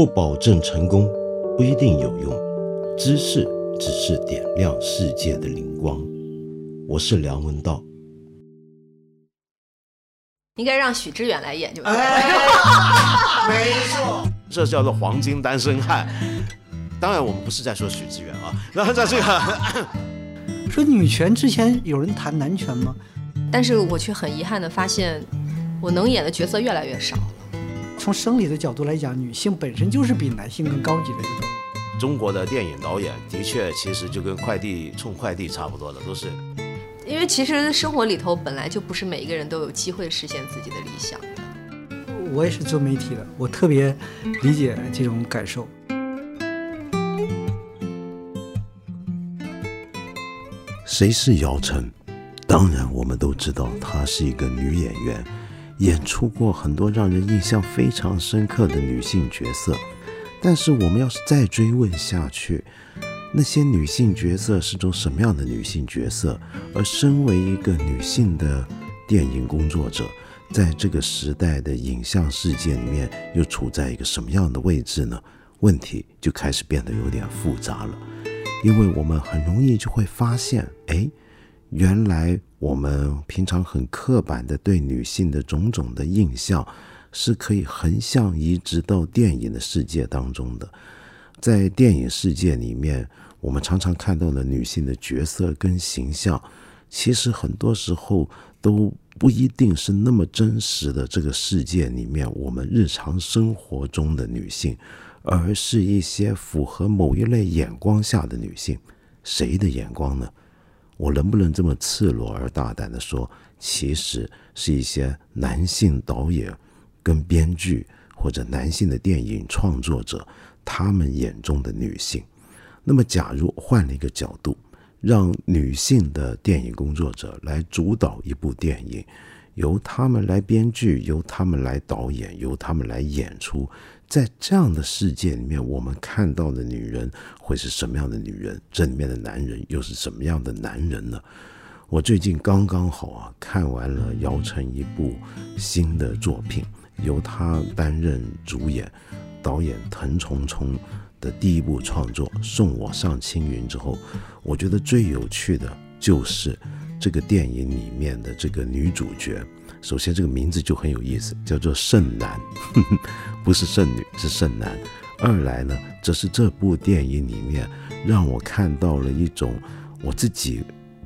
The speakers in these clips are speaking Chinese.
不保证成功，不一定有用。知识只是点亮世界的灵光。我是梁文道。应该让许知远来演就对了。哎，没错，这叫做黄金单身汉。当然，我们不是在说许知远啊，然后在这个 说女权之前有人谈男权吗？但是我却很遗憾的发现，我能演的角色越来越少。从生理的角度来讲，女性本身就是比男性更高级的一个动物。中国的电影导演的确，其实就跟快递送快递差不多的，都是因为其实生活里头本来就不是每一个人都有机会实现自己的理想的。我也是做媒体的，我特别理解这种感受。谁是姚晨？当然，我们都知道她是一个女演员，演出过很多让人印象非常深刻的女性角色。但是，我们要是再追问下去，那些女性角色是种什么样的女性角色？而身为一个女性的电影工作者，在这个时代的影像世界里面，又处在一个什么样的位置呢？问题就开始变得有点复杂了。因为我们很容易就会发现，哎，原来我们平常很刻板的对女性的种种的印象，是可以横向移植到电影的世界当中的。在电影世界里面，我们常常看到的女性的角色跟形象，其实很多时候都不一定是那么真实的。这个世界里面，我们日常生活中的女性。而是一些符合某一类眼光下的女性，谁的眼光呢？我能不能这么赤裸而大胆的说，其实是一些男性导演跟编剧或者男性的电影创作者他们眼中的女性？那么，假如换了一个角度，让女性的电影工作者来主导一部电影，由他们来编剧，由他们来导演，由他们来演出。在这样的世界里面，我们看到的女人会是什么样的女人？这里面的男人又是什么样的男人呢？我最近刚刚好啊，看完了姚晨一部新的作品，由她担任主演、导演滕虫虫的第一部创作《送我上青云》之后，我觉得最有趣的就是这个电影里面的这个女主角。首先，这个名字就很有意思，叫做圣男，不是圣女，是圣男。二来呢，这是这部电影里面让我看到了一种我自己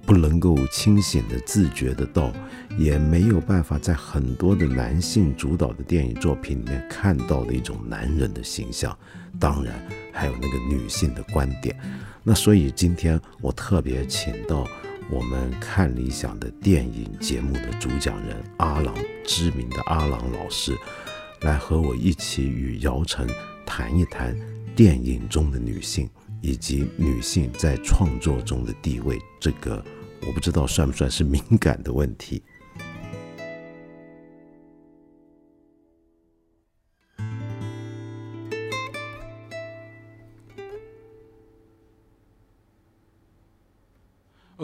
不能够清醒的自觉的到，也没有办法在很多的男性主导的电影作品里面看到的一种男人的形象。当然，还有那个女性的观点。那所以今天我特别请到。我们看理想的电影节目的主讲人阿郎，知名的阿郎老师，来和我一起与姚晨谈一谈电影中的女性以及女性在创作中的地位。这个我不知道算不算是敏感的问题。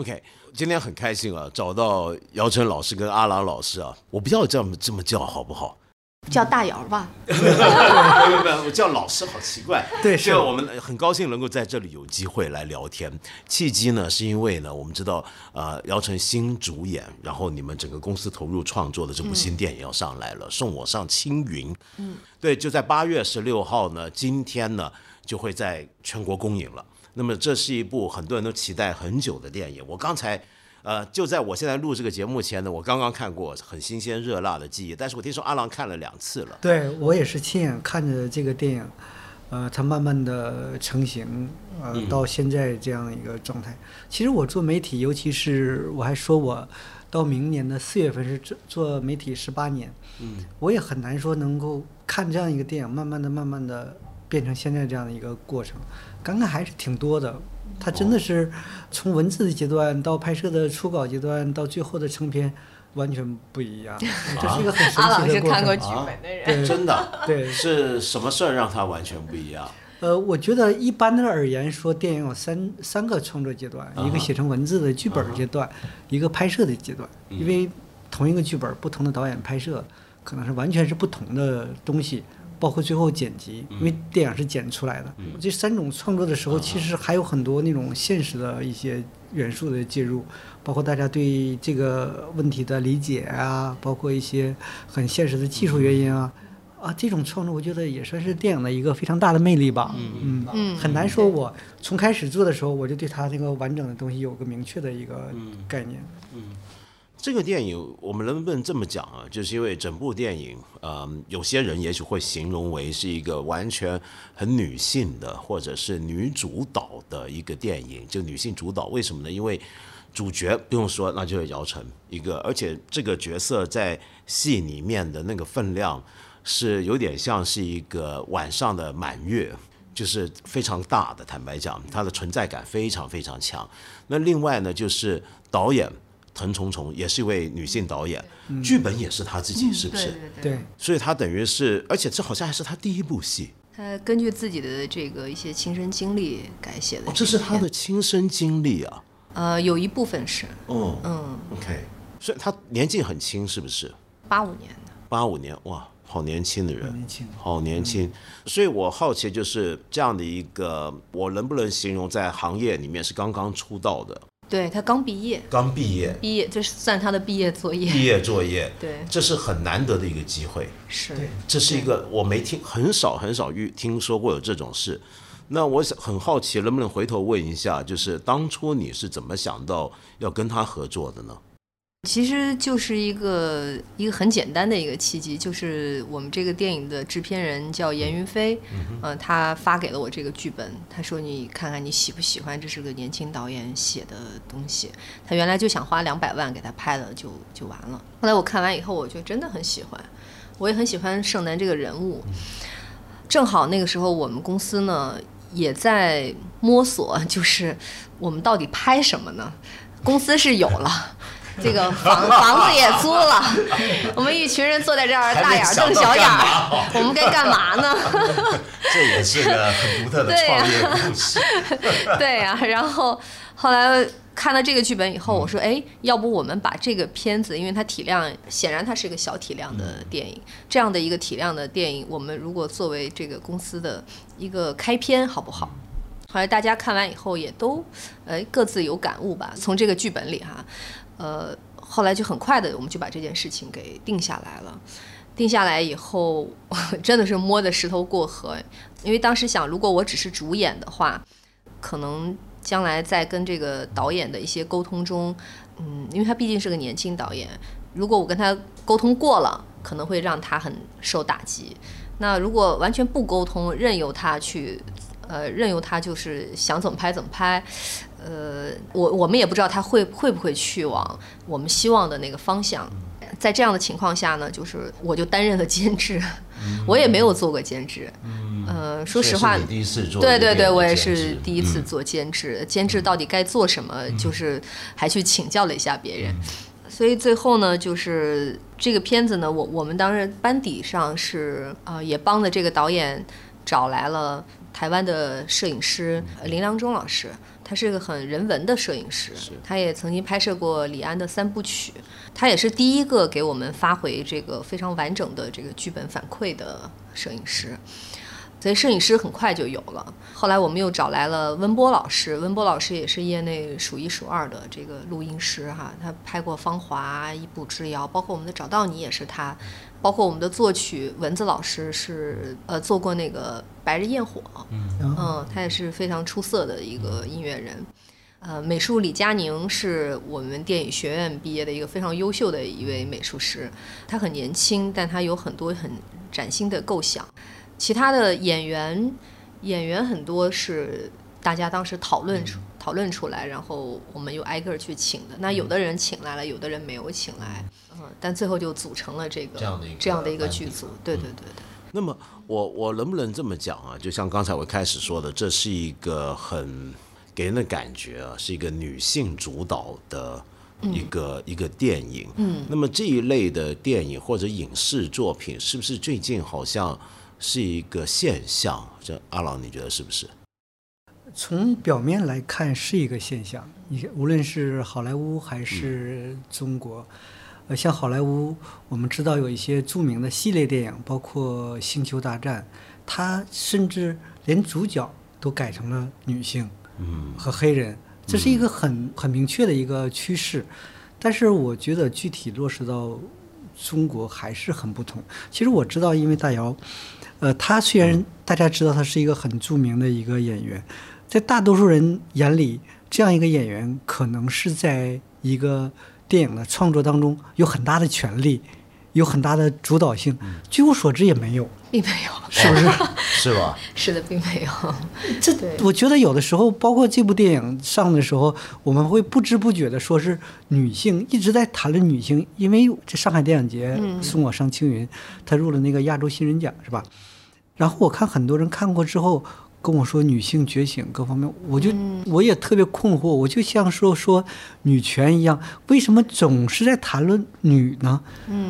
OK，今天很开心啊，找到姚晨老师跟阿郎老师啊，我不要这么这么叫好不好？叫大姚吧。没有没有，我叫老师好奇怪。对，是我们很高兴能够在这里有机会来聊天。契机呢，是因为呢，我们知道呃，姚晨新主演，然后你们整个公司投入创作的这部新电影要上来了，送我上青云。嗯，对，就在八月十六号呢，今天呢就会在全国公映了。那么这是一部很多人都期待很久的电影。我刚才，呃，就在我现在录这个节目前呢，我刚刚看过，很新鲜热辣的记忆。但是我听说阿郎看了两次了。对我也是亲眼看着这个电影，呃，它慢慢的成型，呃，到现在这样一个状态。其实我做媒体，尤其是我还说我到明年的四月份是做做媒体十八年，嗯，我也很难说能够看这样一个电影，慢慢的、慢慢的变成现在这样的一个过程。刚刚还是挺多的，它真的是从文字的阶段到拍摄的初稿阶段到最后的成片，完全不一样。这是一个很神奇的过程。阿老师看过剧本的人，真的对是什么事儿让他完全不一样？呃，我觉得一般的而言说，电影有三三个创作阶段：一个写成文字的剧本阶段，一个拍摄的阶段。因为同一个剧本，不同的导演拍摄，可能是完全是不同的东西。包括最后剪辑，因为电影是剪出来的。这三种创作的时候，其实还有很多那种现实的一些元素的介入，包括大家对这个问题的理解啊，包括一些很现实的技术原因啊。啊，这种创作我觉得也算是电影的一个非常大的魅力吧。嗯嗯很难说我从开始做的时候，我就对它这个完整的东西有个明确的一个概念。这个电影我们能不能这么讲啊？就是因为整部电影，嗯，有些人也许会形容为是一个完全很女性的，或者是女主导的一个电影，就女性主导。为什么呢？因为主角不用说，那就是姚晨一个，而且这个角色在戏里面的那个分量是有点像是一个晚上的满月。就是非常大的，坦白讲，它的存在感非常非常强。那另外呢，就是导演滕虫虫也是一位女性导演，剧本也是她自己，是不是？对对对，所以她等于是，而且这好像还是她第一部戏，她根据自己的这个一些亲身经历改写的、哦，这是她的亲身经历啊。呃，有一部分是，哦嗯，，OK，所以她年纪很轻，是不是？八五年的，八五年，哇，好年轻的人，年轻。好年轻。所以我好奇，就是这样的一个，我能不能形容在行业里面是刚刚出道的，对他刚毕业，刚毕业，毕业这是算他的毕业作业，毕业作业，对，这是很难得的一个机会。是，这是一个我没听很少很少遇听说过有这种事。那我想很好奇，能不能回头问一下，就是当初你是怎么想到要跟他合作的呢？其实就是一个一个很简单的一个契机，就是我们这个电影的制片人叫严云飞，呃，他发给了我这个剧本，他说你看看你喜不喜欢，这是个年轻导演写的东西。他原来就想花两百万给他拍了就就完了，后来我看完以后，我就真的很喜欢，我也很喜欢盛楠这个人物。正好那个时候我们公司呢也在摸索，就是我们到底拍什么呢？公司是有了。这个房房子也租了，我们一群人坐在这儿，大眼瞪小眼儿，我们该干嘛呢？这也是个很独特的创业故事。对呀、然后后来看到这个剧本以后，我说，哎，要不我们把这个片子，因为它体量显然它是一个小体量的电影，这样的一个体量的电影，我们如果作为这个公司的一个开篇，好不好？后来大家看完以后也都，呃，各自有感悟吧。从这个剧本里哈，呃，后来就很快的，我们就把这件事情给定下来了。定下来以后，真的是摸着石头过河，因为当时想，如果我只是主演的话，可能将来在跟这个导演的一些沟通中，嗯，因为他毕竟是个年轻导演，如果我跟他沟通过了，可能会让他很受打击。那如果完全不沟通，任由他去，呃，任由他就是想怎么拍怎么拍，呃，我我们也不知道他会会不会去往我们希望的那个方向。在这样的情况下呢，就是我就担任了监制，我也没有做过监制，呃，说实话这是，你第一次做对对对，我也是第一次做监制，监制到底该做什么，就是还去请教了一下别人。所以最后呢，就是这个片子呢，我我们当时班底上是呃，也帮着这个导演找来了台湾的摄影师呃林良忠老师，他是个很人文的摄影师，他也曾经拍摄过李安的三部曲，他也是第一个给我们发回这个非常完整的这个剧本反馈的摄影师。所以摄影师很快就有了。后来我们又找来了温波老师，温波老师也是业内数一数二的这个录音师哈，他拍过《芳华》《一步之遥》，包括我们的《找到你》也是他，包括我们的作曲蚊子老师是呃做过那个《白日焰火》，嗯，他也是非常出色的一个音乐人。呃，美术李佳宁是我们电影学院毕业的一个非常优秀的一位美术师，他很年轻，但他有很多很崭新的构想。其他的演员，演员很多是大家当时讨论出、讨论出来，然后我们又挨个儿去请的。那有的人请来了，有的人没有请来，嗯，但最后就组成了这个这样的一个这样的一个剧组。对对对对。那么我我能不能这么讲啊？就像刚才我开始说的，这是一个很给人的感觉啊，是一个女性主导的一个、一个电影。嗯，那么这一类的电影或者影视作品，是不是最近好像是一个现象？这阿郎，你觉得是不是？从表面来看是一个现象，你无论是好莱坞还是中国，呃，像好莱坞，我们知道有一些著名的系列电影，包括《星球大战》，它甚至连主角都改成了女性，嗯，和黑人，这是一个很很明确的一个趋势。但是我觉得具体落实到中国还是很不同。其实我知道，因为大姚，呃，他虽然大家知道他是一个很著名的一个演员，在大多数人眼里，这样一个演员可能是在一个。电影的创作当中有很大的权利，有很大的主导性。据我所知也没有，并没有，是不是？是吧？是的，并没有。这我觉得有的时候，包括这部电影上的时候，我们会不知不觉的说是女性一直在谈论女性，因为这上海电影节送我上青云，她入了那个亚洲新人奖，是吧？然后我看很多人看过之后。跟我说女性觉醒各方面，我就我也特别困惑，我就像说说女权一样，为什么总是在谈论女呢？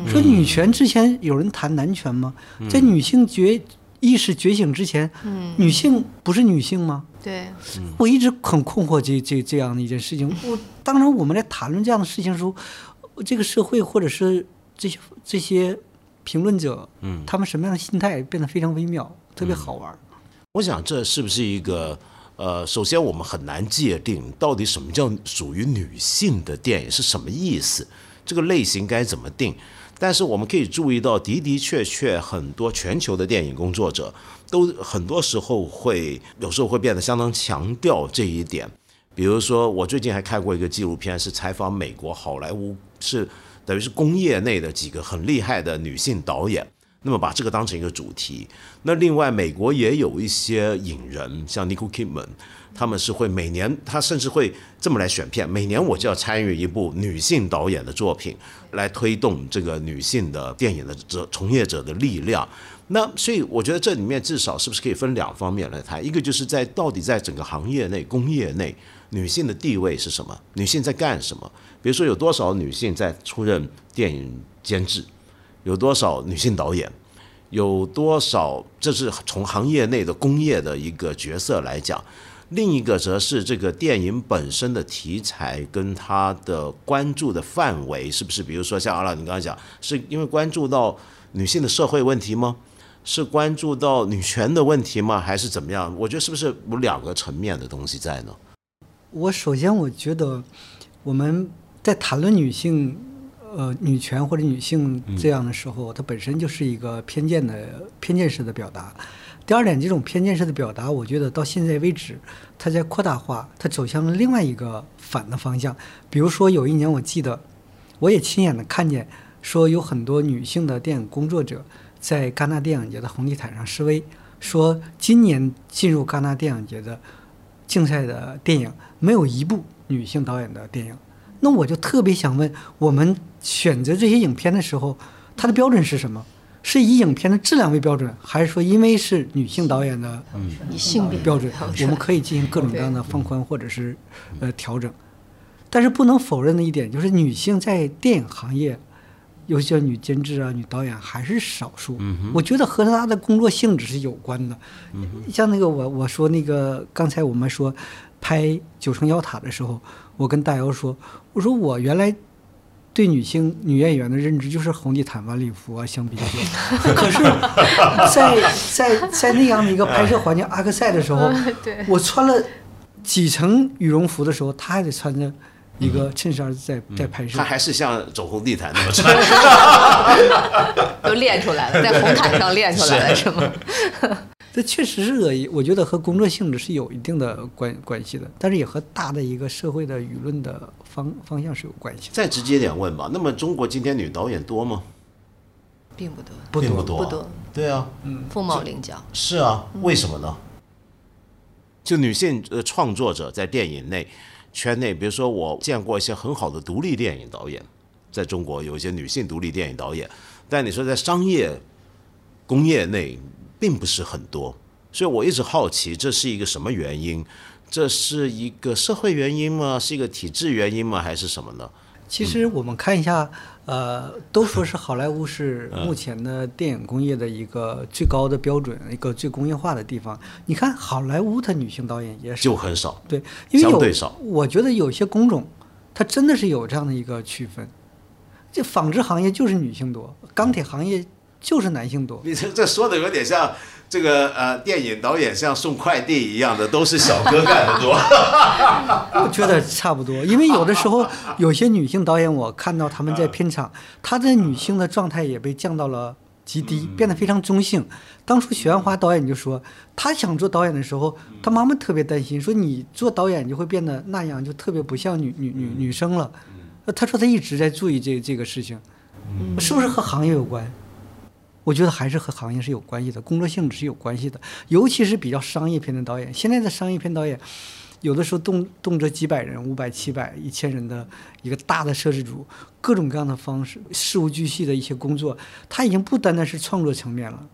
说女权之前有人谈男权吗？在女性觉意识觉醒之前，女性不是女性吗？对，我一直很困惑这这这样的一件事情。我当然我们在谈论这样的事情时候，这个社会或者是这些这些评论者，嗯，他们什么样的心态变得非常微妙，特别好玩。我想这是不是一个呃，首先我们很难界定到底什么叫属于女性的电影是什么意思，这个类型该怎么定？但是我们可以注意到的的确确很多全球的电影工作者都很多时候会有时候会变得相当强调这一点。比如说我最近还看过一个纪录片，是采访美国好莱坞是等于是工业内的几个很厉害的女性导演。那么把这个当成一个主题，那另外美国也有一些影人，像 Nicole Kidman，他们是会每年，他甚至会这么来选片，每年我就要参与一部女性导演的作品，来推动这个女性的电影的这从业者的力量。那所以我觉得这里面至少是不是可以分两方面来谈，一个就是在到底在整个行业内、工业内，女性的地位是什么？女性在干什么？比如说有多少女性在出任电影监制？有多少女性导演？有多少？这是从行业内的工业的一个角色来讲。另一个则是这个电影本身的题材跟它的关注的范围，是不是？比如说像阿拉，你刚刚讲，是因为关注到女性的社会问题吗？是关注到女权的问题吗？还是怎么样？我觉得是不是有两个层面的东西在呢？我首先我觉得我们在谈论女性。呃，女权或者女性这样的时候，它本身就是一个偏见的偏见式的表达。第二点，这种偏见式的表达，我觉得到现在为止，它在扩大化，它走向了另外一个反的方向。比如说，有一年我记得，我也亲眼的看见，说有很多女性的电影工作者在戛纳电影节的红地毯上示威，说今年进入戛纳电影节的竞赛的电影没有一部女性导演的电影。那我就特别想问，我们选择这些影片的时候，它的标准是什么？是以影片的质量为标准，还是说因为是女性导演的性别标准，我们可以进行各种各样的放宽或者是呃调整？但是不能否认的一点就是，女性在电影行业，尤其叫女监制啊、女导演还是少数。我觉得和她的工作性质是有关的。像那个我我说那个刚才我们说拍《九层妖塔》的时候。我跟大姚说：“我说我原来对女性女演员的认知就是红地毯、晚礼服啊、香槟酒。可是，在在在那样的一个拍摄环境，阿克赛的时候，我穿了几层羽绒服的时候，他还得穿着一个衬衫在在拍摄。他还是像走红地毯那么穿 都练出来了，在红毯上练出来了，是吗？”这确实是个，我觉得和工作性质是有一定的关关系的，但是也和大的一个社会的舆论的方方向是有关系。再直接点问吧，那么中国今天女导演多吗？并不多，并不多，不多。对啊，嗯，凤毛麟角。是啊，为什么呢？就女性呃创作者在电影内圈内，比如说我见过一些很好的独立电影导演，在中国有一些女性独立电影导演，但你说在商业工业内。并不是很多，所以我一直好奇这是一个什么原因？这是一个社会原因吗？是一个体制原因吗？还是什么呢？其实我们看一下，呃，都说是好莱坞是目前的电影工业的一个最高的标准，一个最工业化的地方。你看好莱坞的女性导演也是就很少，对，因为相对少。我觉得有些工种，它真的是有这样的一个区分。这纺织行业就是女性多，钢铁行业就是男性多。你这这说的有点像这个呃电影导演像送快递一样的，都是小哥干的多。我觉得差不多，因为有的时候有些女性导演，我看到他们在片场，她的女性的状态也被降到了极低，变得非常中性。当初许鞍华导演就说，他想做导演的时候，他妈妈特别担心，说你做导演就会变得那样，就特别不像女女女女生了。呃他说他一直在注意这这个事情，是不是和行业有关？我觉得还是和行业是有关系的，工作性质是有关系的，尤其是比较商业片的导演。现在的商业片导演，有的时候动动辄几百人、五百、七百、一千人的一个大的摄制组，各种各样的方式，事无巨细的一些工作，他已经不单单是创作层面了，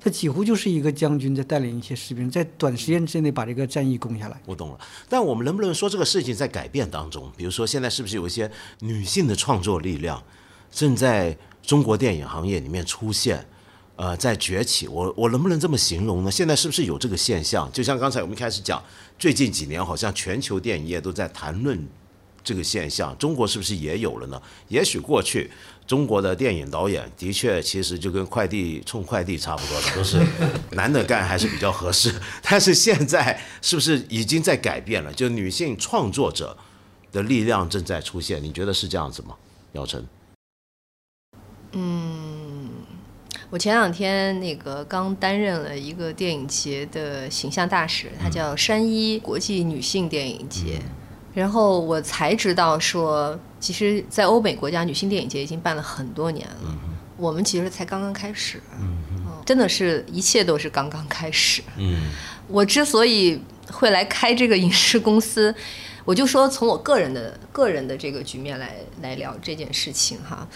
他几乎就是一个将军在带领一些士兵，在短时间之内把这个战役攻下来。我懂了，但我们能不能说这个事情在改变当中？比如说，现在是不是有一些女性的创作力量正在中国电影行业里面出现？呃，在崛起，我我能不能这么形容呢？现在是不是有这个现象？就像刚才我们开始讲，最近几年好像全球电影业都在谈论这个现象，中国是不是也有了呢？也许过去中国的电影导演的确其实就跟快递冲快递差不多的，都是男的干还是比较合适。但是现在是不是已经在改变了？就女性创作者的力量正在出现，你觉得是这样子吗？姚晨，我前两天那个刚担任了一个电影节的形象大使，它叫山一国际女性电影节。然后我才知道说，其实，在欧美国家，女性电影节已经办了很多年了。我们其实才刚刚开始，嗯真的是一切都是刚刚开始。嗯我之所以会来开这个影视公司，我就说从我个人的个人的这个局面来来聊这件事情哈。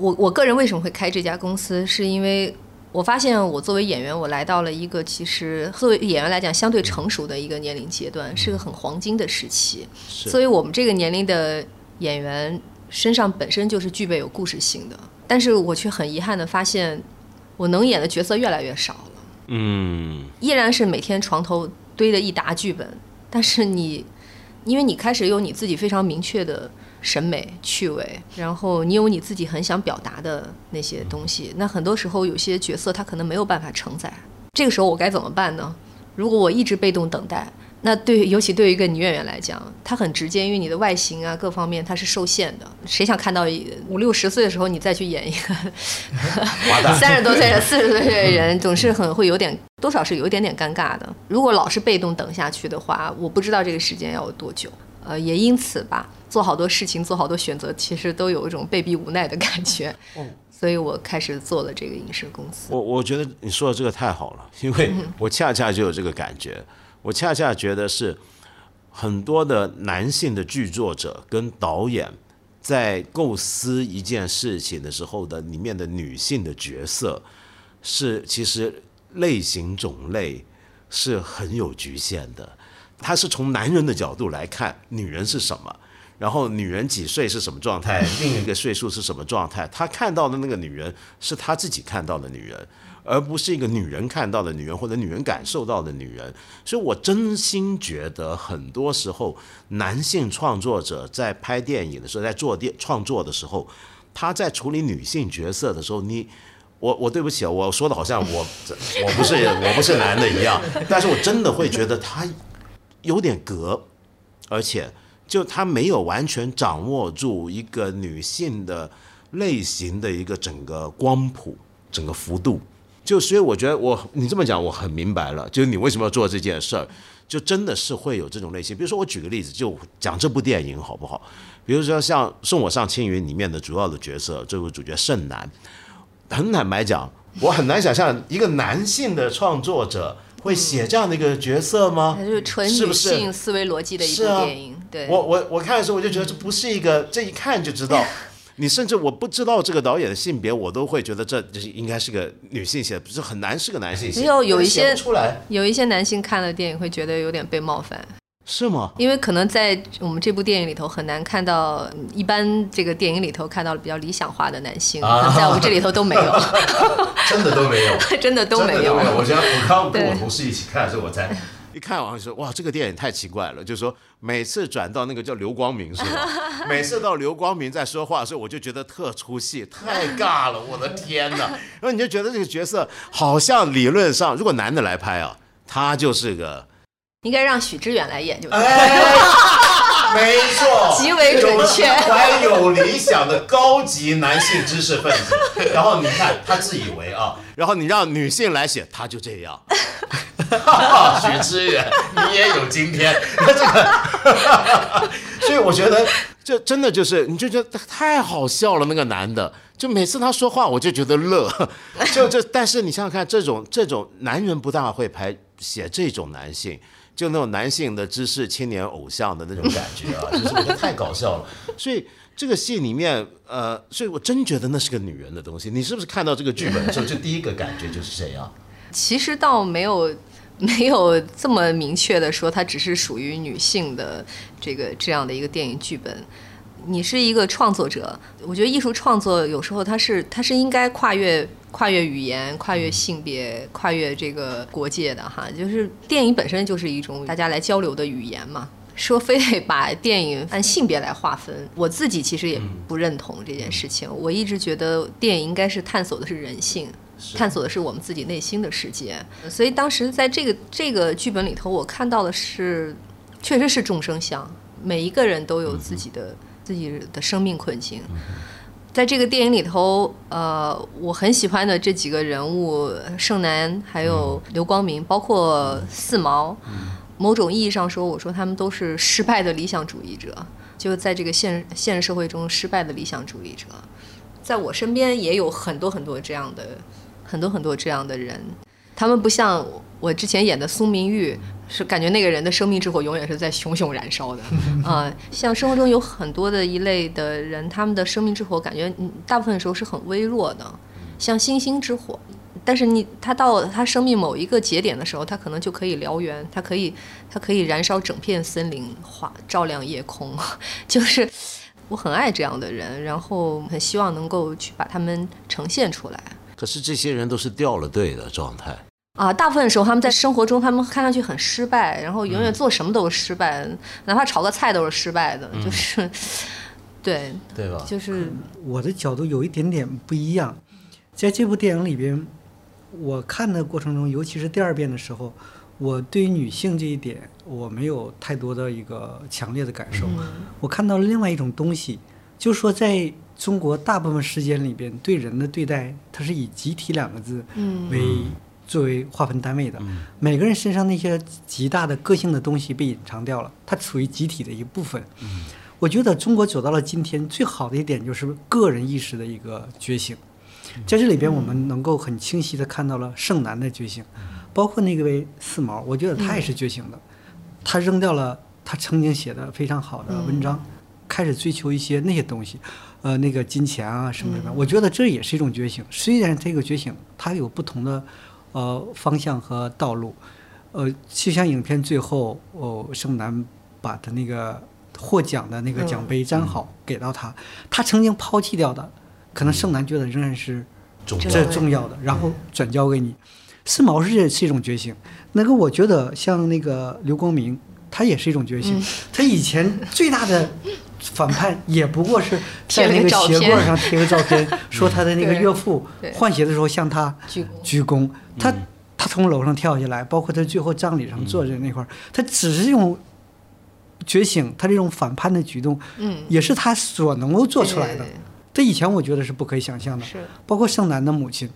我我个人为什么会开这家公司，是因为我发现我作为演员，我来到了一个其实作为演员来讲相对成熟的一个年龄阶段，是个很黄金的时期。是所以我们这个年龄的演员身上本身就是具备有故事性的，但是我却很遗憾的发现，我能演的角色越来越少了。嗯依然是每天床头堆的一沓剧本，但是你，因为你开始有你自己非常明确的审美趣味，然后你有你自己很想表达的那些东西，那很多时候有些角色他可能没有办法承载，这个时候我该怎么办呢？如果我一直被动等待，那对于，尤其对于一个女演员来讲，她很直接，因为你的外形啊各方面它是受限的。谁想看到五六十岁的时候你再去演一个三十多岁、四十多岁的人，总是很会有点多少是有一点点尴尬的。如果老是被动等下去的话，我不知道这个时间要有多久。呃，也因此吧，做好多事情、做好多选择，其实都有一种被逼无奈的感觉。所以我开始做了这个影视公司。我我觉得你说的这个太好了，因为我恰恰就有这个感觉，我恰恰觉得是很多的男性的剧作者跟导演在构思一件事情的时候的里面的女性的角色，是其实类型种类是很有局限的，他是从男人的角度来看女人是什么。然后女人几岁是什么状态，另一个岁数是什么状态？他看到的那个女人是他自己看到的女人，而不是一个女人看到的女人或者女人感受到的女人。所以我真心觉得，很多时候男性创作者在拍电影的时候，在做电创作的时候，他在处理女性角色的时候，你。我我对不起啊，我说的好像我我不是 我不是男的一样，但是我真的会觉得他有点隔，而且就他没有完全掌握住一个女性的类型的一个整个光谱、整个幅度。就所以我觉得我你这么讲我很明白了，就是你为什么要做这件事儿，就真的是会有这种类型。比如说我举个例子，就讲这部电影好不好？比如说像《送我上青云》里面的主要的角色，这位主角盛楠，很坦白讲，我很难想象一个男性的创作者会写这样的一个角色吗？它就是纯女是是性思维逻辑的一部电影。对，我我我看的时候我就觉得这不是一个，这一看就知道。你甚至我不知道这个导演的性别，我都会觉得这这应该是个女性写的，不是很难是个男性写的。只有有一些出来有一些男性看了电影会觉得有点被冒犯，是吗？因为可能在我们这部电影里头很难看到，嗯一般这个电影里头看到了比较理想化的男性，啊在我们这里头都没有，真的都没有，真的都没有。我觉得我刚跟我同事一起看的时候，我才一看完说哇，这个电影太奇怪了，就是说每次转到那个叫刘光明是吧？每次到刘光明在说话的时候，我就觉得特出戏，太尬了，我的天哪！然后你就觉得这个角色好像理论上如果男的来拍啊，他就是个应该让许知远来演就。没错，极为准确，怀有理想的高级男性知识分子。然后你看他自以为啊，然后你让女性来写，他就这样。许知远，你也有今天。这个，所以我觉得这真的就是，你就觉得太好笑了。那个男的，就每次他说话，我就觉得乐。就这，但是你想想看，这种这种男人不大会拍写这种男性。就那种男性的知识青年偶像的那种感觉啊，就是我觉得太搞笑了。所以这个戏里面，呃，所以我真觉得那是个女人的东西。你是不是看到这个剧本的时候，就第一个感觉就是这样？其实倒没有没有这么明确的说，它只是属于女性的这个这样的一个电影剧本。你是一个创作者，我觉得艺术创作有时候它是它是应该跨越。跨越语言、跨越性别、跨越这个国界的哈，就是电影本身就是一种大家来交流的语言嘛。说非得把电影按性别来划分，我自己其实也不认同这件事情。我一直觉得电影应该是探索的是人性，探索的是我们自己内心的世界。所以当时在这个这个剧本里头，我看到的是，确实是众生相，每一个人都有自己的自己的生命困境。在这个电影里头，呃，我很喜欢的这几个人物，盛楠还有刘光明，包括四毛，某种意义上说，我说他们都是失败的理想主义者，就在这个现现实社会中失败的理想主义者，在我身边也有很多很多这样的，很多很多这样的人，他们不像我之前演的苏明玉。是感觉那个人的生命之火永远是在熊熊燃烧的啊！像生活中有很多的一类的人，他们的生命之火感觉大部分时候是很微弱的，像星星之火。但是你他到他生命某一个节点的时候，他可能就可以燎原，他可以他可以燃烧整片森林，化照亮夜空。就是我很爱这样的人，然后很希望能够去把他们呈现出来。可是这些人都是掉了队的状态。啊，大部分时候他们在生活中，他们看上去很失败，然后永远做什么都是失败，哪怕炒个菜都是失败的，就是，对对吧？就是我的角度有一点点不一样，在这部电影里边，我看的过程中，尤其是第二遍的时候，我对于女性这一点我没有太多的一个强烈的感受，我看到了另外一种东西，就是说在中国大部分时间里边，对人的对待，它是以集体两个字为。作为划分单位的，每个人身上那些极大的个性的东西被隐藏掉了，它属于集体的一部分。我觉得中国走到了今天，最好的一点就是个人意识的一个觉醒。在这里边，我们能够很清晰的看到了盛男的觉醒，包括那位四毛，我觉得他也是觉醒的。他扔掉了他曾经写的非常好的文章，开始追求一些那些东西，呃，那个金钱啊什么什么。我觉得这也是一种觉醒。虽然这个觉醒，它有不同的。呃，方向和道路，呃，就像影片最后，哦，盛楠把他那个获奖的那个奖杯粘好给到他，他曾经抛弃掉的，可能盛楠觉得仍然是这重要的，然后转交给你。四毛是是一种觉醒，那个我觉得像那个刘光明，他也是一种觉醒。他以前最大的 反叛也不过是在那个鞋柜上贴个照片，说他的那个 岳父换鞋的时候向他鞠躬。他他从楼上跳下来，包括他最后葬礼上坐着那块儿，他只是用觉醒，他这种反叛的举动，嗯，也是他所能够做出来的。这以前我觉得是不可以想象的。是，包括盛楠的母亲，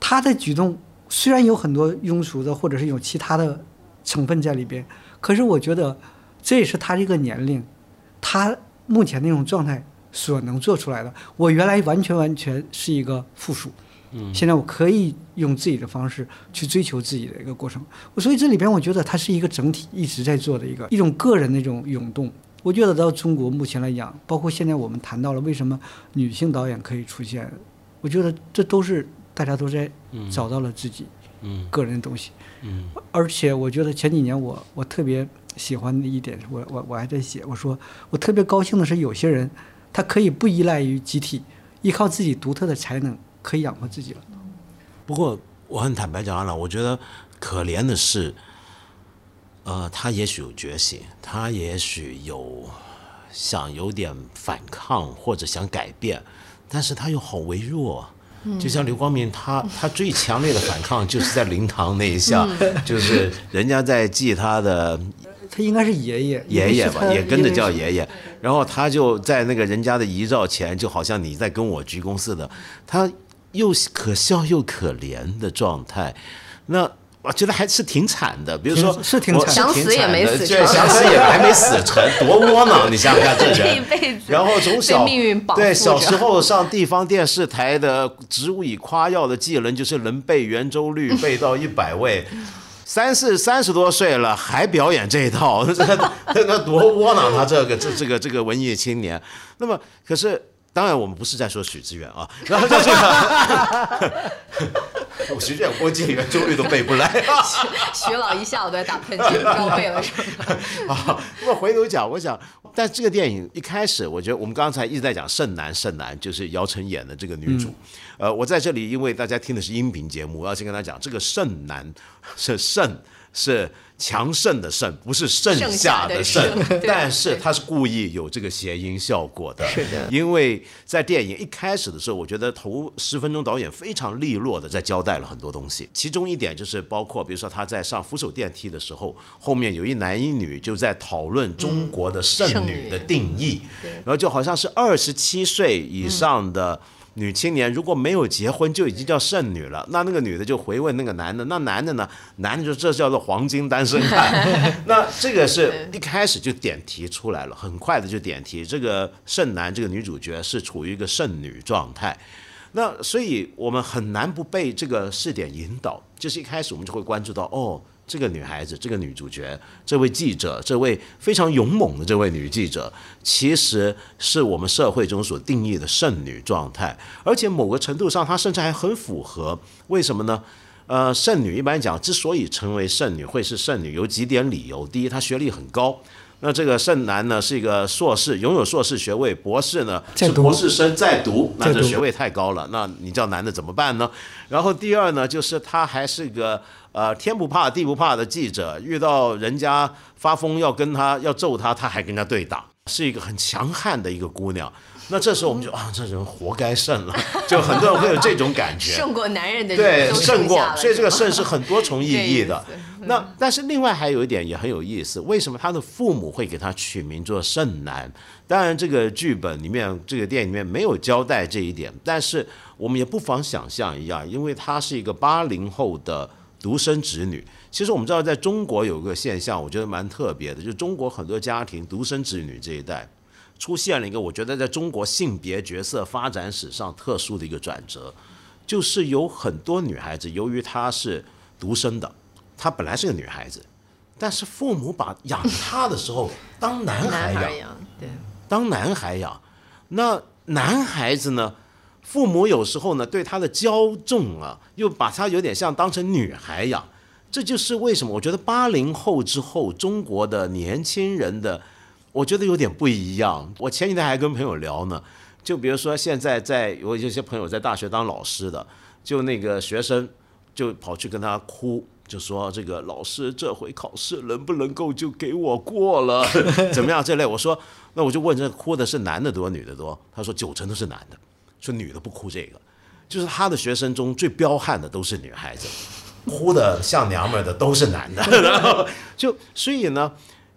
他的举动虽然有很多庸俗的或者是有其他的成分在里边，可是我觉得这也是他这个年龄，他目前那种状态所能做出来的。我原来完全完全是一个附属。现在我可以用自己的方式去追求自己的一个过程，所以这里边我觉得它是一个整体一直在做的一个一种个人的一种涌动。我觉得到中国目前来讲，包括现在我们谈到了为什么女性导演可以出现，我觉得这都是大家都在找到了自己个人的东西。而且我觉得前几年我我特别喜欢的一点，我我我还在写，我说我特别高兴的是有些人他可以不依赖于集体，依靠自己独特的才能。可以养活自己了。不过我很坦白讲了，我觉得可怜的是，呃，他也许有觉醒，他也许有想有点反抗或者想改变，但是他又好微弱。就像刘光明，他 他最强烈的反抗就是在灵堂那一下，就是人家在祭他的他应该是爷爷，爷爷吧，也跟着叫爷爷。然后他就在那个人家的遗照前，就好像你在跟我鞠躬似的，他又可笑又可怜的状态。那 我觉得还是挺惨的，比如说是挺我惨想死也没死想死也还没死成，多窝囊！你想想看，这人。然后从小命运对小时候上地方电视台的植物以夸耀的技能，就是能背圆周率背到一百位。三四三十多岁了还表演这一套，那那多窝囊！他这个这这个这个文艺青年，那么可是当然我们不是在说许志远啊，然后就这个，我许知远估计圆周率都背不来啊。徐老一下午都在打喷嚏，不知道为了什么。啊，那么回头讲，我想，但这个电影一开始，我觉得我们刚才一直在讲盛男，盛男就是姚晨演的这个女主。呃，我在这里，因为大家听的是音频节目，我要先跟大家讲，这个盛男 是盛是强盛的盛，不是剩剩下下的的盛剩，但是他是故意有这个谐音效果的。是的因为在电影一开始的时候，我觉得头十分钟导演非常利落的在交代了很多东西，其中一点就是包括，比如说他在上扶手电梯的时候，后面有一男一女就在讨论中国的剩剩女女的定义，对然后就好像是二十七岁以上的。女青年如果没有结婚就已经叫剩女了，那那个女的就回问那个男的，那男的呢？男的就这叫做黄金单身汉。那这个是一开始就点题出来了，很快的就点题，这个剩男这个女主角是处于一个剩女状态。那所以我们很难不被这个试点引导，就是一开始我们就会关注到，哦，这个女孩子，这个女主角，这位记者，这位非常勇猛的这位女记者，其实是我们社会中所定义的剩女状态，而且某个程度上，她甚至还很符合。为什么呢？呃，剩女一般讲，之所以成为剩女，会是剩女，有几点理由。第一，她学历很高。那这个剩男呢是一个硕士，拥有硕士学位，博士呢是博士生在读，那这学位太高了，那你叫男的怎么办呢？然后第二呢，就是他还是个呃天不怕地不怕的记者，遇到人家发疯要跟他要揍他，他还跟人家对打，是一个很强悍的一个姑娘。那这时候我们就啊，这人活该剩了，就很多人会有这种感觉。胜过男人的对，都胜过所以这个胜是很多重意义的。那但是另外还有一点也很有意思，为什么他的父母会给他取名做剩男？当然，这个剧本里面，这个电影里面没有交代这一点，但是我们也不妨想象一下，因为他是一个八零后的独生子女。其实我们知道，在中国有个现象，我觉得蛮特别的，就是中国很多家庭独生子女这一代。出现了一个我觉得在中国性别角色发展史上特殊的一个转折，就是有很多女孩子，由于她是独生的，她本来是个女孩子，但是父母把养她的时候当男孩养对，当男孩养。那男孩子呢，父母有时候呢对他的骄纵啊，又把他有点像当成女孩养。这就是为什么我觉得八零后之后中国的年轻人的，我觉得有点不一样。我前几天还跟朋友聊呢，就比如说现在在有一些朋友在大学当老师的，就那个学生就跑去跟他哭，就说这个老师这回考试能不能够就给我过了，怎么样这类？我说那我就问这哭的是男的多女的多？他说九成都是男的，说女的不哭这个，就是他的学生中最彪悍的都是女孩子。哭的像娘们的都是男的，然后就所以呢，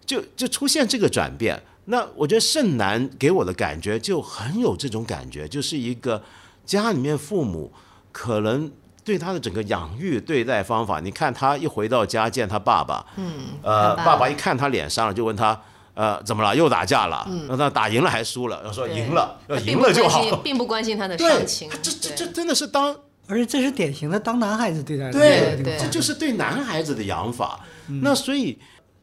就就出现这个转变。那我觉得盛男给我的感觉就很有这种感觉，就是一个家里面父母可能对他的整个养育对待方法，你看他一回到家见他爸爸，嗯，呃，爸爸爸一看他脸上了，就问他。呃，怎么了？又打架了？那他打赢了还输了？要说赢了，要赢了就好关心。并不关心他的对伤情，，这这这真的是当而且这是典型的当男孩子对待的对这个地方这就是对男孩子的养法。那所以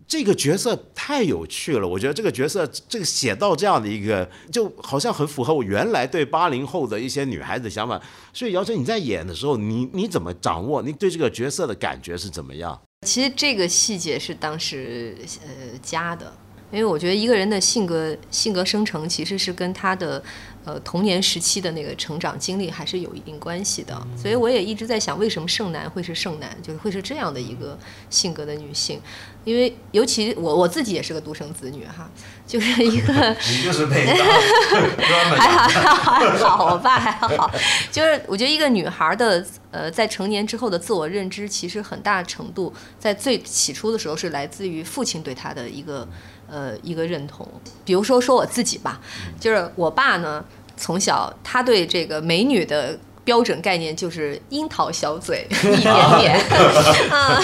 这个角色太有趣了，我觉得这个角色这个写到这样的一个，就好像很符合我原来对八零后的一些女孩子的想法。所以姚晨你在演的时候，你你怎么掌握？你对这个角色的感觉是怎么样？其实这个细节是当时呃加的，因为我觉得一个人的性格性格生成其实是跟他的呃童年时期的那个成长经历还是有一定关系的，所以我也一直在想，为什么剩男会是剩男，就是会是这样的一个性格的女性，因为尤其我我自己也是个独生子女哈，就是一个 你就是被当专门还好还好还好，我爸还好。就是我觉得一个女孩的呃，在成年之后的自我认知，其实很大程度在最起初的时候是来自于父亲对她的一个呃一个认同。比如说说我自己吧，就是我爸呢，从小他对这个美女的。标准概念就是樱桃小嘴 一点点 啊，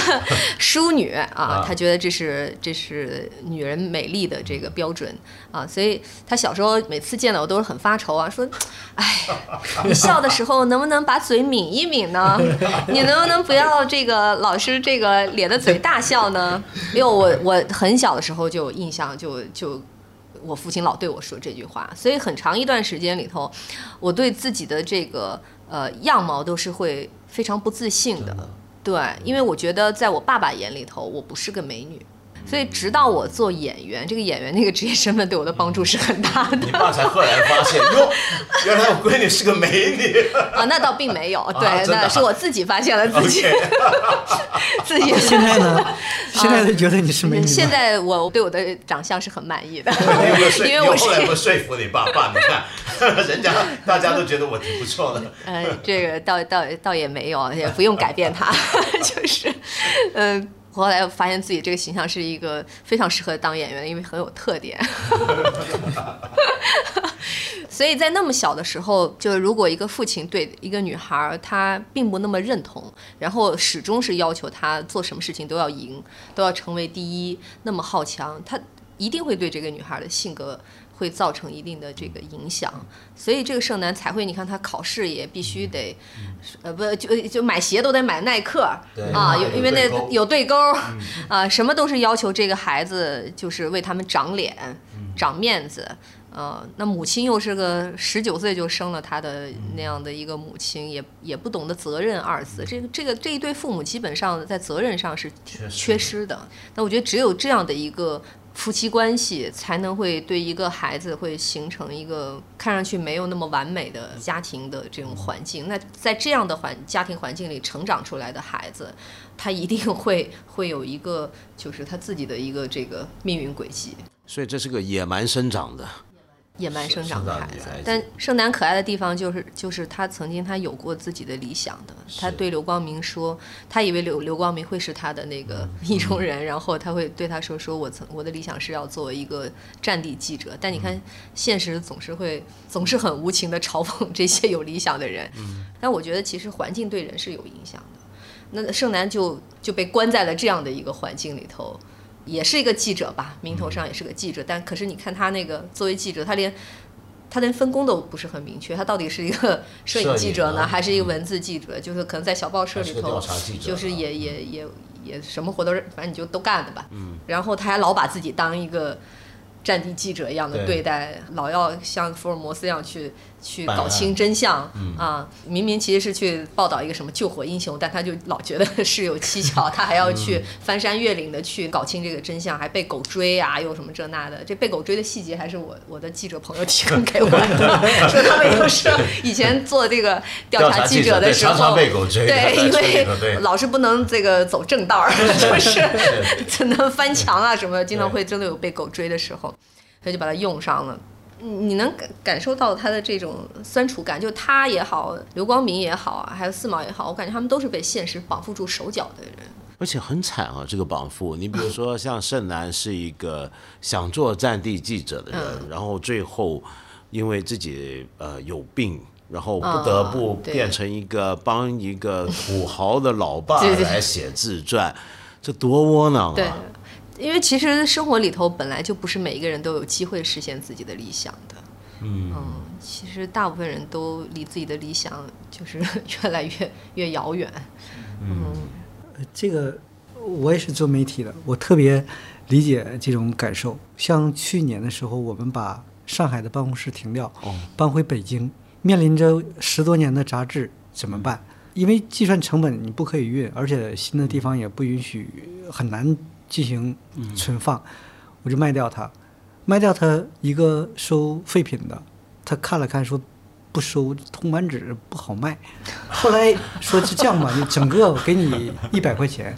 淑女啊，他觉得这是这是女人美丽的这个标准啊，所以他小时候每次见到我都是很发愁啊，说，哎，你笑的时候能不能把嘴抿一抿呢？你能不能不要这个老是这个咧着嘴大笑呢？因为我我很小的时候就有印象，就就我父亲老对我说这句话，所以很长一段时间里头，我对自己的这个。呃，样貌都是会非常不自信的，对，因为我觉得在我爸爸眼里头，我不是个美女。所以，直到我做演员，这个演员那个职业身份对我的帮助是很大的。你爸才赫然发现，哟，原来我闺女是个美女啊！那倒并没有，对，那是我自己发现了自己。自己 现在呢？现在都觉得你是美女。现在我对我的长相是很满意的，因为我后来会说服你爸爸，你看，人家大家都觉得我挺不错的。呃，这个倒倒倒也没有，也不用改变他，就是，嗯。后来发现自己这个形象是一个非常适合当演员的，因为很有特点。所以在那么小的时候，就是如果一个父亲对一个女孩他并不那么认同，然后始终是要求她做什么事情都要赢，都要成为第一，那么好强，他一定会对这个女孩的性格。会造成一定的这个影响，所以这个剩男才会，你看他考试也必须得，呃，不就就买鞋都得买耐克啊，有因为那有对勾啊，什么都是要求这个孩子就是为他们长脸、长面子，呃，那母亲又是个十九岁就生了他的那样的一个母亲，也也不懂得责任二字，这个这个这一对父母基本上在责任上是缺失的。那我觉得只有这样的一个。夫妻关系才能会对一个孩子会形成一个看上去没有那么完美的家庭的这种环境。那在这样的环家庭环境里成长出来的孩子，他一定会 会有一个就是他自己的一个这个命运轨迹。所以这是个野蛮生长的。野蛮生长的孩子，但盛楠可爱的地方就是，就是他曾经他有过自己的理想的。他对刘光明说，他以为刘刘光明会是他的那个意中人，然后他会对他说：“说我曾我的理想是要作为一个战地记者。”但你看，现实总是会总是很无情的嘲讽这些有理想的人。但我觉得其实环境对人是有影响的。那盛楠就就被关在了这样的一个环境里头。也是一个记者吧，名头上也是个记者，但可是你看他那个作为记者，他连他连分工都不是很明确，他到底是一个 摄影记者呢，还是一个文字记者？就是可能在小报社里头，就是也也也也什么活都是，反正你就都干了吧。嗯。然后他还老把自己当一个战地记者一样的对待，老要像福尔摩斯一样去。去搞清真相啊！明明其实是去报道一个什么救火英雄，但他就老觉得 事有蹊跷，他还要去翻山越岭的去搞清这个真相，还被狗追啊，又什么这那的。这被狗追的细节还是我我的记者朋友提供给我的，说他们都是以前做这个调查记者的时候，被狗追对，因为老是不能这个走正道，就是只能翻墙啊什么，经常会真的有被狗追的时候，所以就把它用上了。你能感感受到他的这种酸楚感，就他也好，刘光明也好啊，还有四毛也好，我感觉他们都是被现实绑缚住手脚的人，而且很惨啊，这个绑缚。你比如说像盛楠是一个想做战地记者的人，然后最后因为自己呃有病，然后不得不变成一个帮一个土豪的老爸来写自传，这多窝囊啊！因为其实生活里头本来就不是每一个人都有机会实现自己的理想的，嗯，其实大部分人都离自己的理想就是 越来越越遥远，嗯，这个我也是做媒体的，我特别理解这种感受。像去年的时候，我们把上海的办公室停掉，搬回北京，面临着十多年的杂志怎么办？因为计算成本你不可以运，而且新的地方也不允许，很难。进行存放，我就卖掉它，卖掉它一个收废品的，他看了看说不收，铜板纸不好卖。后来说就这样吧，就整个我给你一百块钱，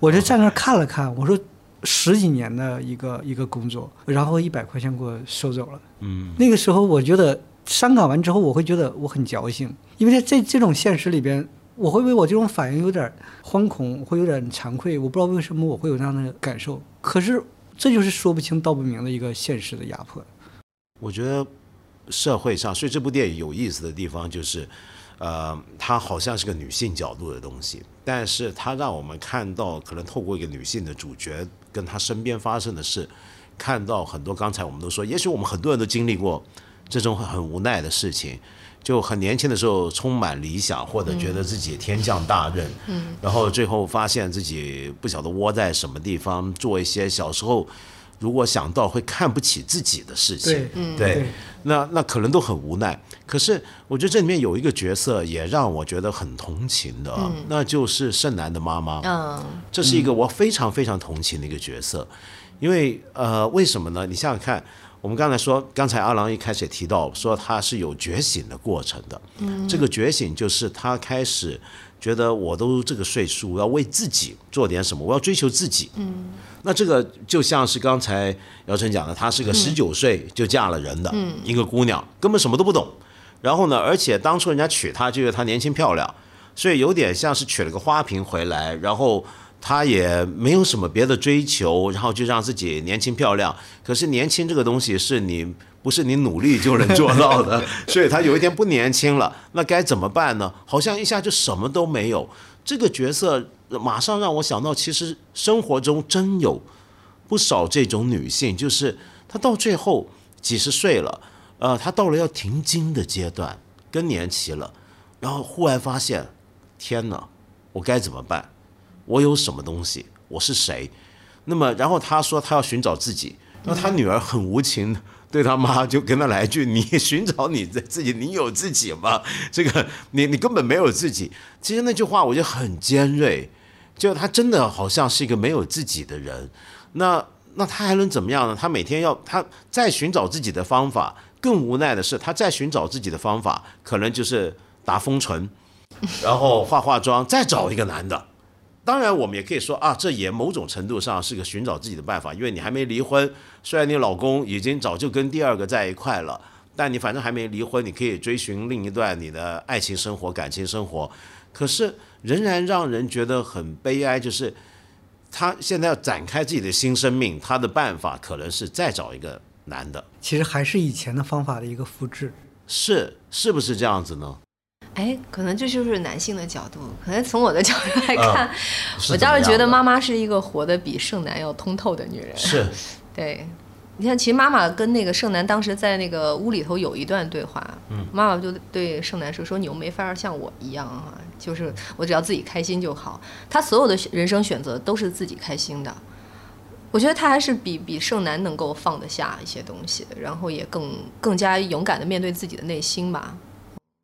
我就站那看了看，我说十几年的一个一个工作，然后一百块钱给我收走了。嗯，那个时候我觉得伤感完之后，我会觉得我很矫情，因为在这这种现实里边，我会为我这种反应有点惶恐，会有点惭愧，我不知道为什么我会有那样的感受。可是这就是说不清道不明的一个现实的压迫。我觉得社会上，所以这部电影有意思的地方就是，呃，它好像是个女性角度的东西，但是它让我们看到，可能透过一个女性的主角跟她身边发生的事，看到很多刚才我们都说，也许我们很多人都经历过这种很无奈的事情。就很年轻的时候充满理想，或者觉得自己天降大任，嗯，然后最后发现自己不晓得窝在什么地方，做一些小时候如果想到会看不起自己的事情，对嗯对对那那可能都很无奈。可是我觉得这里面有一个角色也让我觉得很同情的啊，那就是盛楠的妈妈。嗯这是一个我非常非常同情的一个角色，因为呃，为什么呢？你想想看，我们刚才说，刚才阿郎一开始也提到说他是有觉醒的过程的，嗯，这个觉醒就是他开始觉得我都这个岁数，我要为自己做点什么，我要追求自己，嗯，那这个就像是刚才姚晨讲的，她是个十九岁就嫁了人的一个姑娘，根本什么都不懂。然后呢，而且当初人家娶她，就因为她年轻漂亮，所以有点像是娶了个花瓶回来，然后她也没有什么别的追求，然后就让自己年轻漂亮。可是年轻这个东西是你不是你努力就能做到的，所以她有一天不年轻了，那该怎么办呢？好像一下就什么都没有。这个角色马上让我想到，其实生活中真有不少这种女性，就是她到最后几十岁了，呃，她到了要停经的阶段，更年期了，然后忽然发现，天哪，我该怎么办？我有什么东西？我是谁？那么，然后他说他要寻找自己，然后她女儿很无情对他妈就跟他来一句：“你寻找你的自己，你有自己吗？这个你你根本没有自己。”其实那句话我觉得很尖锐，就他真的好像是一个没有自己的人。那那他还能怎么样呢？他每天要他再寻找自己的方法。更无奈的是，他再寻找自己的方法，可能就是打封唇，然后化化妆，再找一个男的。当然，我们也可以说啊，这也某种程度上是个寻找自己的办法，因为你还没离婚，虽然你老公已经早就跟第二个在一块了，但你反正还没离婚，你可以追寻另一段你的爱情生活、感情生活。可是仍然让人觉得很悲哀，就是他现在要展开自己的新生命，他的办法可能是再找一个男的，其实还是以前的方法的一个复制。是是不是这样子呢？哎，可能这就是男性的角度。可能从我的角度来看，是我倒是觉得妈妈是一个活得比盛楠要通透的女人。是 对，你看，其实妈妈跟那个盛楠当时在那个屋里头有一段对话，嗯，妈妈就对盛楠说：“说你又没法像我一样啊，就是我只要自己开心就好。她所有的人生选择都是自己开心的。”我觉得她还是比比盛楠能够放得下一些东西的，然后也更更加勇敢的面对自己的内心吧。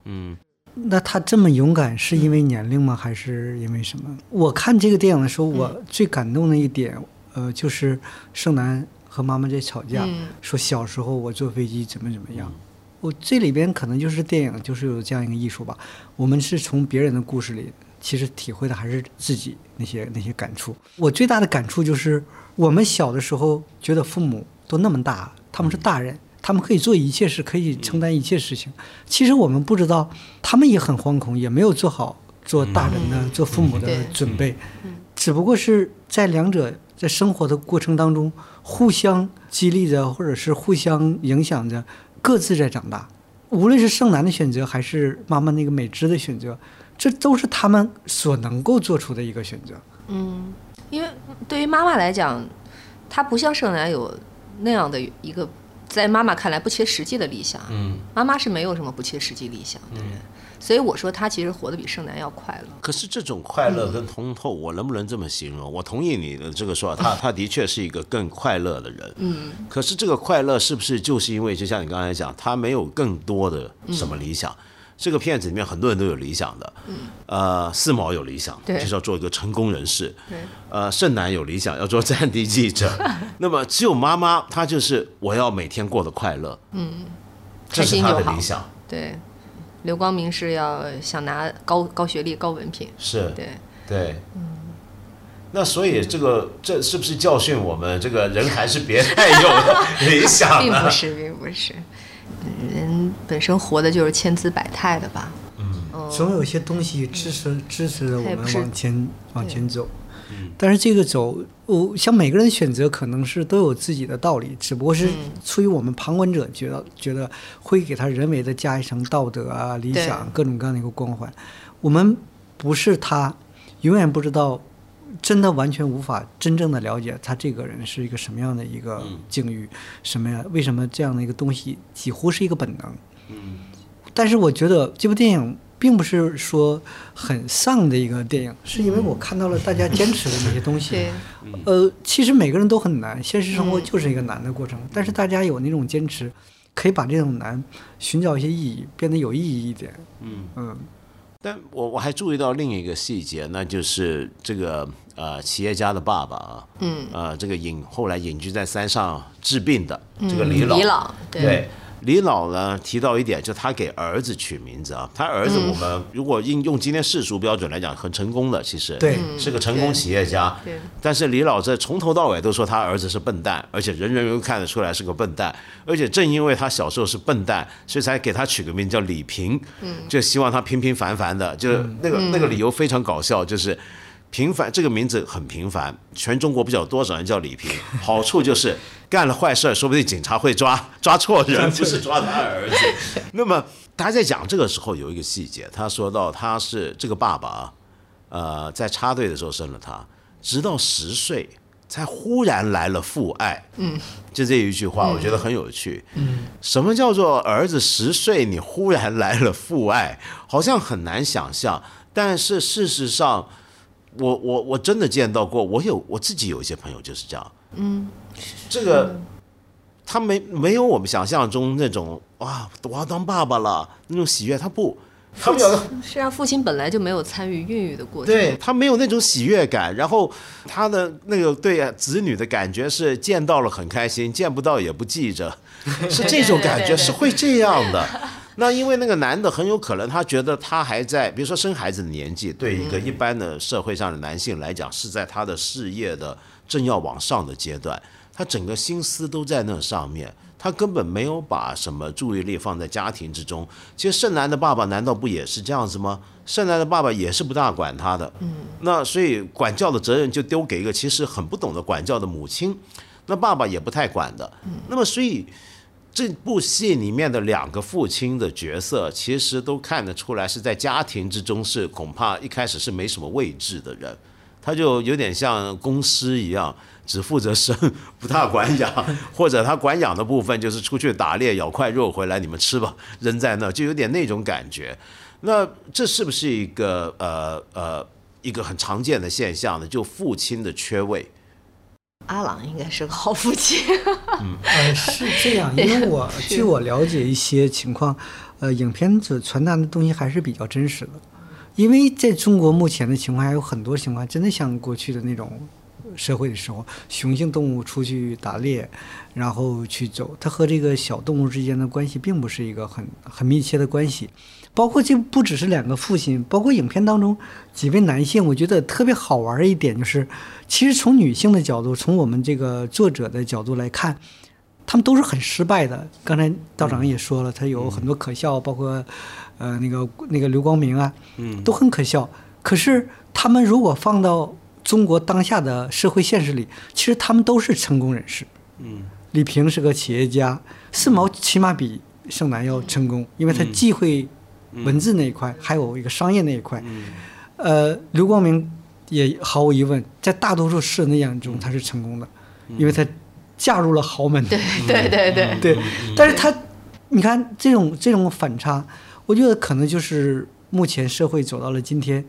嗯那他这么勇敢是因为年龄吗？还是因为什么？我看这个电影的时候，我最感动的一点，呃，就是盛楠和妈妈在吵架，嗯说小时候我坐飞机怎么怎么样。我这里边可能就是电影，就是有这样一个艺术吧。我们是从别人的故事里，其实体会的还是自己那些那些感触。我最大的感触就是，我们小的时候觉得父母都那么大，他们是大人，他们可以做一切事，可以承担一切事情。其实我们不知道，他们也很惶恐，也没有做好做大人的、做父母的准备，只不过是在两者在生活的过程当中互相激励着，或者是互相影响着，各自在长大。无论是盛楠的选择，还是妈妈那个美芝的选择，这都是他们所能够做出的一个选择。嗯，因为对于妈妈来讲，她不像盛楠有那样的一个在妈妈看来不切实际的理想。嗯，妈妈是没有什么不切实际理想的人，所以我说她其实活得比盛楠要快乐。可是这种快乐跟通透，我能不能这么形容？我同意你的这个说法，他他 的确是一个更快乐的人。嗯，可是这个快乐是不是就是因为，就像你刚才讲，他没有更多的什么理想，这个片子里面很多人都有理想的，呃，四毛有理想，对。就是要做一个成功人士，对，呃，盛男有理想要做战地记者，那么只有妈妈她就是我要每天过得快乐，嗯，这是她的理想，对，刘光明是要想拿高高学历、高文凭，是。对，对，嗯。那所以这个这是不是教训我们这个人还是别太有 理想并不？是，并不是，人本身活的就是千姿百态的吧？总有一些东西支持支持着我们往前往前走。但是这个走，我像每个人选择可能是都有自己的道理，只不过是出于我们旁观者觉得觉得会给他人为的加一层道德啊、理想各种各样的一个光环。我们不是他，永远不知道，真的完全无法真正的了解他这个人是一个什么样的一个境遇，什么呀？为什么这样的一个东西几乎是一个本能？嗯但是我觉得这部电影并不是说很丧的一个电影，是因为我看到了大家坚持的那些东西。对，呃，其实每个人都很难，现实生活就是一个难的过程，但是大家有那种坚持，可以把这种难寻找一些意义，变得有意义一点。嗯嗯，但我我还注意到另一个细节，那就是这个呃企业家的爸爸啊，嗯，呃这个隐后来隐居在山上治病的这个李老，李老，对，对。李老呢提到一点，就他给儿子取名字啊，他儿子我们如果应用今天世俗标准来讲，很成功的，其实对。是个成功企业家。对。但是李老这从头到尾都说他儿子是笨蛋，而且人人都看得出来是个笨蛋，而且正因为他小时候是笨蛋，所以才给他取个名叫李平，就希望他平平凡凡的，就是那个那个理由非常搞笑，就是。平凡这个名字很平凡，全中国不晓得多少人叫李平。好处就是干了坏事儿，说不定警察会抓抓错人，不是抓他儿子。那么他在讲这个时候有一个细节，他说到他是这个爸爸啊，呃，在插队的时候生了他，直到十岁才忽然来了父爱。嗯，就这一句话，我觉得很有趣。嗯，什么叫做儿子十岁你忽然来了父爱？好像很难想象，但是事实上。我我我真的见到过，我有我自己有一些朋友就是这样，嗯，这个他没没有我们想象中那种哇，我要当爸爸了那种喜悦，他不，他们有的实际上父亲本来就没有参与孕育的过程，对他没有那种喜悦感，然后他的那个对子女的感觉是见到了很开心，见不到也不记着，是这种感觉，是会这样的。那因为那个男的很有可能他觉得他还在，比如说生孩子的年纪，对一个一般的社会上的男性来讲，是在他的事业的正要往上的阶段，他整个心思都在那上面。他根本没有把什么注意力放在家庭之中。其实盛男的爸爸难道不也是这样子吗？盛男的爸爸也是不大管他的，那所以管教的责任就丢给一个其实很不懂得管教的母亲，那爸爸也不太管的，那么所以这部戏里面的两个父亲的角色，其实都看得出来是在家庭之中是恐怕一开始是没什么位置的人，他就有点像公司一样。只负责生，不大管养，或者他管养的部分就是出去打猎，咬块肉回来，你们吃吧，扔在那，就有点那种感觉。那这是不是一个呃呃一个很常见的现象呢？就父亲的缺位。阿朗应该是个好父亲。呃，是这样，因为我据我了解一些情况，呃，影片所传达的东西还是比较真实的。因为在中国目前的情况，还有很多情况真的像过去的那种社会的时候，雄性动物出去打猎，然后去走，它和这个小动物之间的关系并不是一个很很密切的关系。包括这不只是两个父亲，包括影片当中几位男性，我觉得特别好玩的一点就是，其实从女性的角度，从我们这个作者的角度来看，他们都是很失败的。刚才道长也说了，他有很多可笑，包括呃那个那个刘光明啊，都很可笑。可是他们如果放到中国当下的社会现实里，其实他们都是成功人士。嗯，李平是个企业家，四毛起码比盛楠要成功，因为他既会文字那一块，还有一个商业那一块。呃，刘光明也毫无疑问，在大多数世人的眼中他是成功的，因为他嫁入了豪门。对对对对，对，但是他，你看这种这种反差，我觉得可能就是目前社会走到了今天，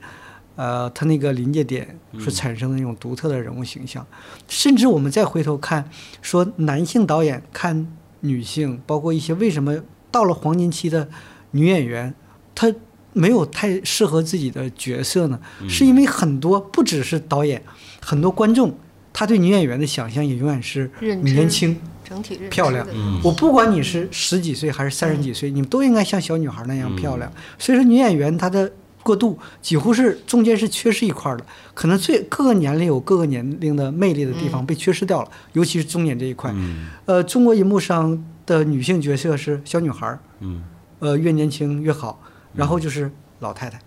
呃，他那个临界点所产生的那种独特的人物形象，甚至我们再回头看，说男性导演看女性，包括一些为什么到了黄金期的女演员他没有太适合自己的角色呢？是因为很多不只是导演，很多观众他对女演员的想象也永远是年轻。整体漂亮。的我不管你是十几岁还是三十几岁，你们都应该像小女孩那样漂亮。所以说，女演员她的过渡几乎是中间是缺失一块的，可能最各个年龄有各个年龄的魅力的地方被缺失掉了，尤其是中年这一块。呃，中国银幕上的女性角色是小女孩，嗯，呃，越年轻越好，然后就是老太太。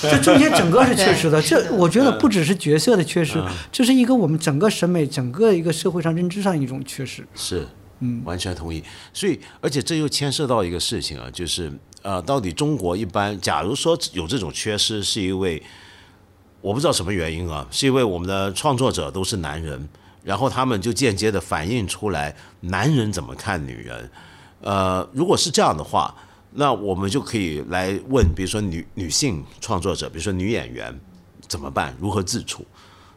这中间整个是缺失的，这我觉得不只是角色的缺失嗯，这是一个我们整个审美、整个一个社会上认知上一种缺失。是，嗯，完全同意。所以，而且这又牵涉到一个事情啊，就是呃，到底中国一般，假如说有这种缺失，是因为我不知道什么原因啊，是因为我们的创作者都是男人，然后他们就间接的反映出来男人怎么看女人。呃，如果是这样的话，那我们就可以来问，比如说女女性创作者，比如说女演员怎么办，如何自处？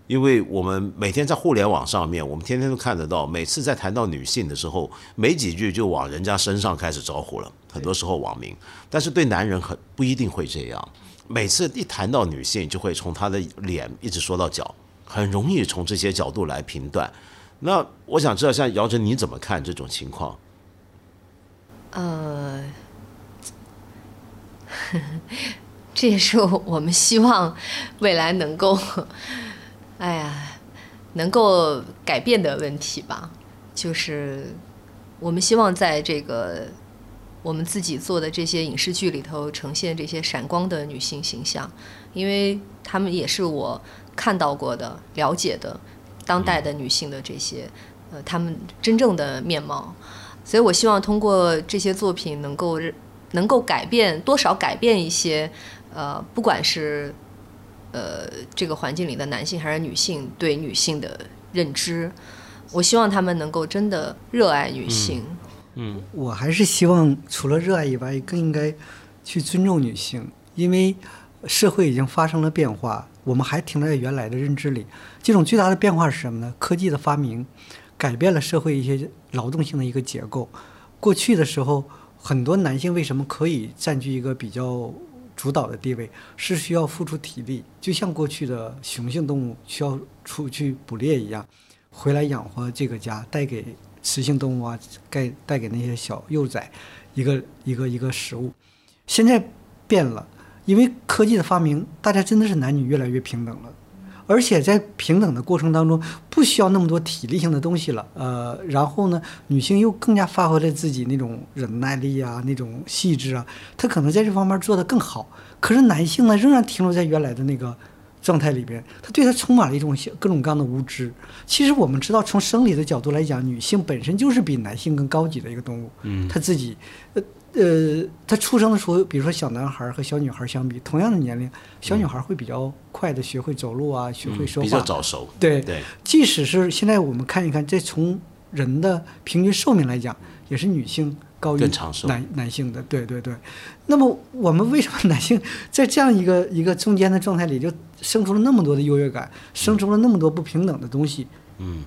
因为我们每天在互联网上面，我们天天都看得到，每次在谈到女性的时候，没几句就往人家身上开始招呼了，很多时候网民。但是对男人很不一定会这样，每次一谈到女性，就会从她的脸一直说到脚，很容易从这些角度来评断。那我想知道，像姚晨你怎么看这种情况？呃，这也是我们希望未来能够，哎呀，能够改变的问题吧。就是我们希望在这个我们自己做的这些影视剧里头呈现这些闪光的女性形象，因为她们也是我看到过的、了解的当代的女性的这些呃，她们真正的面貌。所以我希望通过这些作品能够能够改变多少改变一些呃，不管是呃这个环境里的男性还是女性对女性的认知，我希望他们能够真的热爱女性。嗯我还是希望除了热爱以外，更应该去尊重女性，因为社会已经发生了变化，我们还停留在原来的认知里。这种巨大的变化是什么呢？科技的发明改变了社会一些劳动性的一个结构。过去的时候，很多男性为什么可以占据一个比较主导的地位，是需要付出体力，就像过去的雄性动物需要出去捕猎一样，回来养活这个家，带给雌性动物啊，带带给那些小幼崽一个一个一个食物。现在变了，因为科技的发明，大家真的是男女越来越平等了。而且在平等的过程当中，不需要那么多体力性的东西了，呃，然后呢，女性又更加发挥了自己那种忍耐力啊，那种细致啊，她可能在这方面做得更好。可是男性呢，仍然停留在原来的那个状态里边，他对他充满了一种各种各样的无知。其实我们知道，从生理的角度来讲，女性本身就是比男性更高级的一个动物，嗯，她自己，呃。呃，他出生的时候，比如说小男孩和小女孩相比，同样的年龄，小女孩会比较快的学会走路啊，学会说话，比较早熟。对对，即使是现在我们看一看，这从人的平均寿命来讲，也是女性高于男男性的。对对对。那么我们为什么 男性在这样一个一个中间的状态里，就生出了那么多的优越感，生出了那么多不平等的东西？嗯，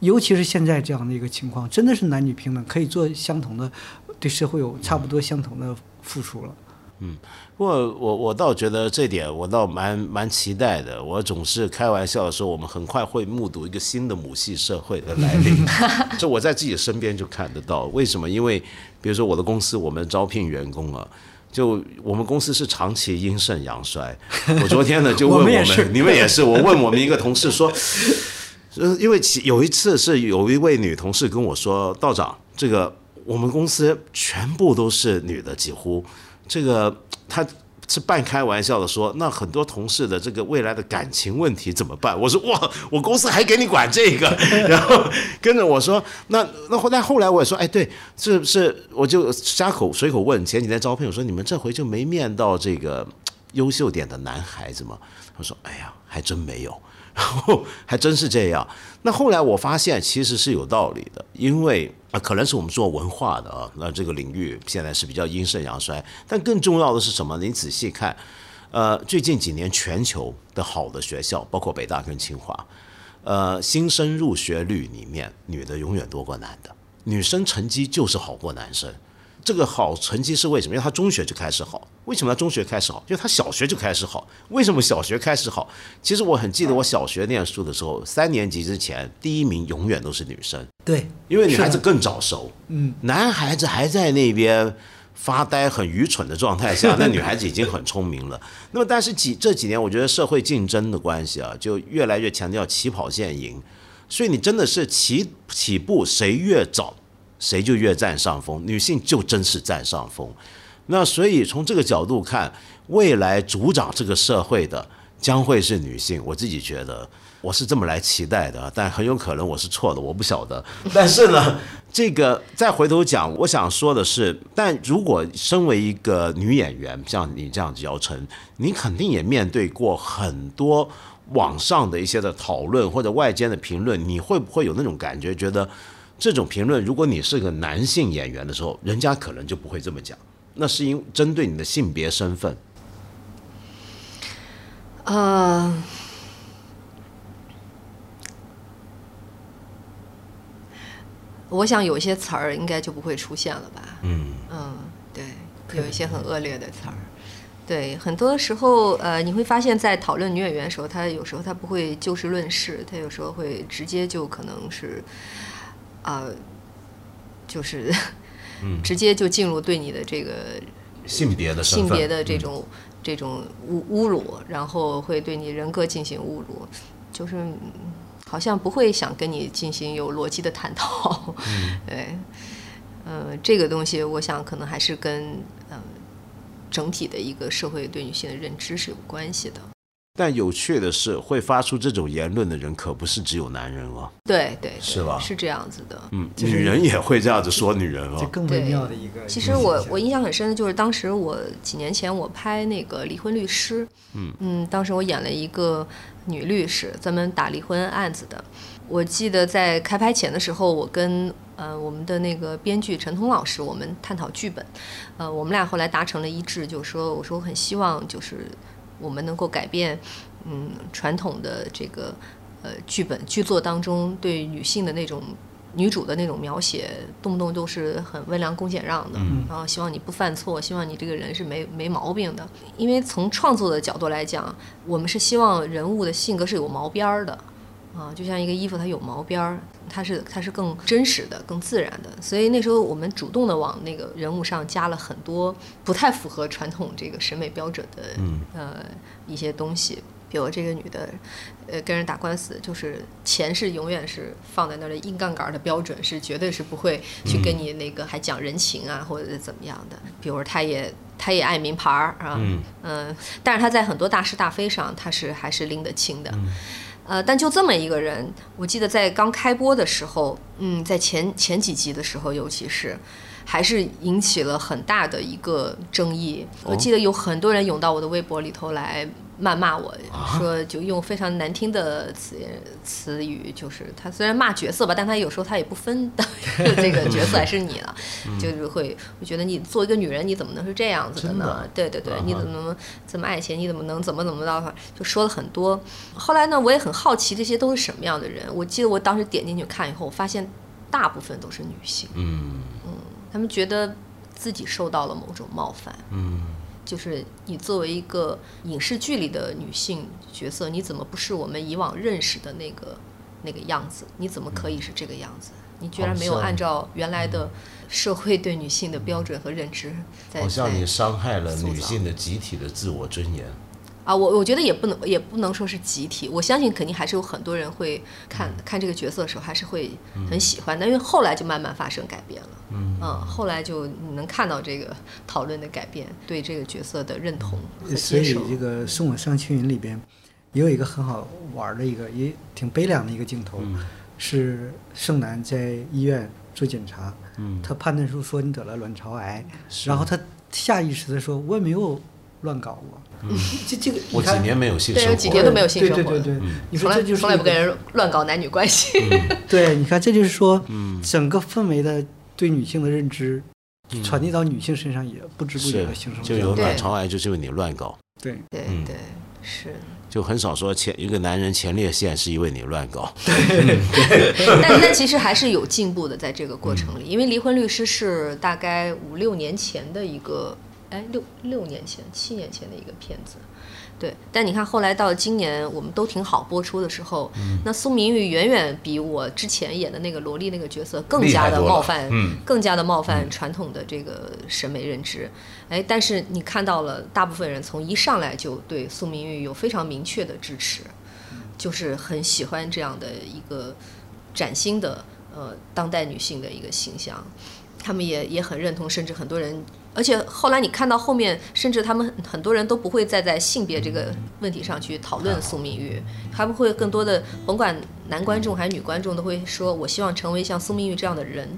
尤其是现在这样的一个情况，真的是男女平等，可以做相同的，对社会有差不多相同的付出了。嗯不过我我倒觉得这点我倒蛮蛮期待的。我总是开玩笑的说，我们很快会目睹一个新的母系社会的来临。这我在自己身边就看得到。为什么？因为比如说我的公司，我们招聘员工啊。就我们公司是长期阴盛阳衰，我昨天呢就问我们，我们你们也是，我问我们一个同事说，呃，因为其有一次是有一位女同事跟我说，道长，这个我们公司全部都是女的，几乎这个她是半开玩笑的说，那很多同事的这个未来的感情问题怎么办？我说哇，我公司还给你管这个，然后跟着我说，那那后来后来我也说，哎，对，是是，我就瞎口随口问，前几天招聘，我说你们这回就没面到这个优秀点的男孩子吗？他说，哎呀，还真没有。然后还真是这样。那后来我发现其实是有道理的，因为啊，可能是我们做文化的啊，那这个领域现在是比较阴盛阳衰。但更重要的是什么？你仔细看，呃，最近几年全球的好的学校，包括北大跟清华，呃，新生入学率里面，女的永远多过男的，女生成绩就是好过男生。这个好成绩是为什么？因为他中学就开始好。为什么他中学开始好？因为他小学就开始好。为什么小学开始好？其实我很记得我小学念书的时候，三年级之前第一名永远都是女生，对，因为女孩子更早熟。嗯，男孩子还在那边发呆、很愚蠢的状态下，那女孩子已经很聪明了。那么，但是几这几年，我觉得社会竞争的关系啊，就越来越强调起跑线赢，所以你真的是起起步谁越早，谁就越占上风。女性就真是占上风。那所以从这个角度看，未来主掌这个社会的将会是女性。我自己觉得我是这么来期待的，但很有可能我是错的，我不晓得。但是呢，这个再回头讲，我想说的是，但如果身为一个女演员，像你这样子姚晨，你肯定也面对过很多网上的一些的讨论或者外间的评论，你会不会有那种感觉，觉得这种评论，如果你是个男性演员的时候，人家可能就不会这么讲。那是因针对你的性别身份，呃，我想有一些词儿应该就不会出现了吧？嗯嗯，对，有一些很恶劣的词儿。对，很多时候，呃，你会发现在讨论女演员的时候，她有时候她不会就事论事，她有时候会直接就可能是，啊、就是，直接就进入对你的这个性别的，性别的这嗯种、这种侮侮辱，然后会对你人格进行侮辱，就是嗯好像不会想跟你进行有逻辑的探讨。对，呃，这个东西我想可能还是跟呃整体的一个社会对女性的认知是有关系的。但有趣的是，会发出这种言论的人可不是只有男人哦，对对对是吧是这样子的。嗯，女人也会这样子说女人哦。这更微对妙的一个。其实我我印象很深的就是当时我几年前我拍那个离婚律师，嗯嗯当时我演了一个女律师，专门打离婚案子的。我记得在开拍前的时候，我跟呃我们的那个编剧陈彤老师，我们探讨剧本，呃，我们俩后来达成了一致，就是说我说我很希望就是我们能够改变，嗯，传统的这个呃剧本剧作当中对女性的那种女主的那种描写，动不动都是很温良恭俭让的，然后希望你不犯错，希望你这个人是没没毛病的。因为从创作的角度来讲，我们是希望人物的性格是有毛边儿的。啊，就像一个衣服，它有毛边儿，它是它是更真实的、更自然的。所以那时候我们主动的往那个人物上加了很多不太符合传统这个审美标准的、呃一些东西，比如这个女的，呃，跟人打官司，就是钱是永远是放在那儿的硬杠杆儿的标准，是绝对是不会去跟你那个还讲人情啊，或者是怎么样的。比如她也她也爱名牌儿啊，嗯、但是她在很多大是大非上，她是还是拎得清的。呃，但就这么一个人，我记得在刚开播的时候，嗯，在前前几集的时候，尤其是，还是引起了很大的一个争议。我记得有很多人涌到我的微博里头来谩骂我，说就用非常难听的词词语，就是他虽然骂角色吧，但他有时候他也不分的 这个角色还是你了，就是会我觉得你做一个女人，你怎么能是这样子的呢？对对对你怎么能这么爱钱？你怎么能怎么怎么着？就说了很多。后来呢，我也很好奇这些都是什么样的人。我记得我当时点进去看以后，我发现大部分都是女性，嗯他们觉得自己受到了某种冒犯。嗯，就是你作为一个影视剧里的女性角色，你怎么不是我们以往认识的那个那个样子？你怎么可以是这个样子？你居然没有按照原来的社会对女性的标准和认知在好像你伤害了女性的集体的自我尊严。啊，我我觉得也不能也不能说是集体，我相信肯定还是有很多人会看看这个角色的时候还是会很喜欢的，因为后来就慢慢发生改变了，嗯。后来就你能看到这个讨论的改变，对这个角色的认同和所以。这个《送我上青云》里边也有一个很好玩的一个，也挺悲凉的一个镜头，是盛楠在医院做检查，他判断出说你得了卵巢癌，然后他下意识的说我也没有乱搞过，这这个我几年没有性生活对，有几年都没有性生活对对对。对，你从来说这就是从来不跟人乱搞男女关系。对，你看，这就是说，整个氛围的对女性的认知，传递到女性身上也不知不觉形成就有卵巢癌，就是因为你乱搞。对，对嗯。对，是。就很少说前一个男人前列腺是因为你乱搞，但但其实还是有进步的，在这个过程里，因为《离婚律师》是大概五六年前的一个，哎，六六年前、七年前的一个片子。对，但你看后来到今年我们都挺好播出的时候，那苏明玉远远比我之前演的那个萝莉那个角色更加的冒犯，嗯，更加的冒犯传统的这个审美认知。哎，但是你看到了，大部分人从一上来就对苏明玉有非常明确的支持，就是很喜欢这样的一个崭新的呃当代女性的一个形象，他们也也很认同，甚至很多人。而且后来你看到后面，甚至他们很多人都不会再在性别这个问题上去讨论苏明玉，他们会更多的，甭管男观众还是女观众，都会说我希望成为像苏明玉这样的人。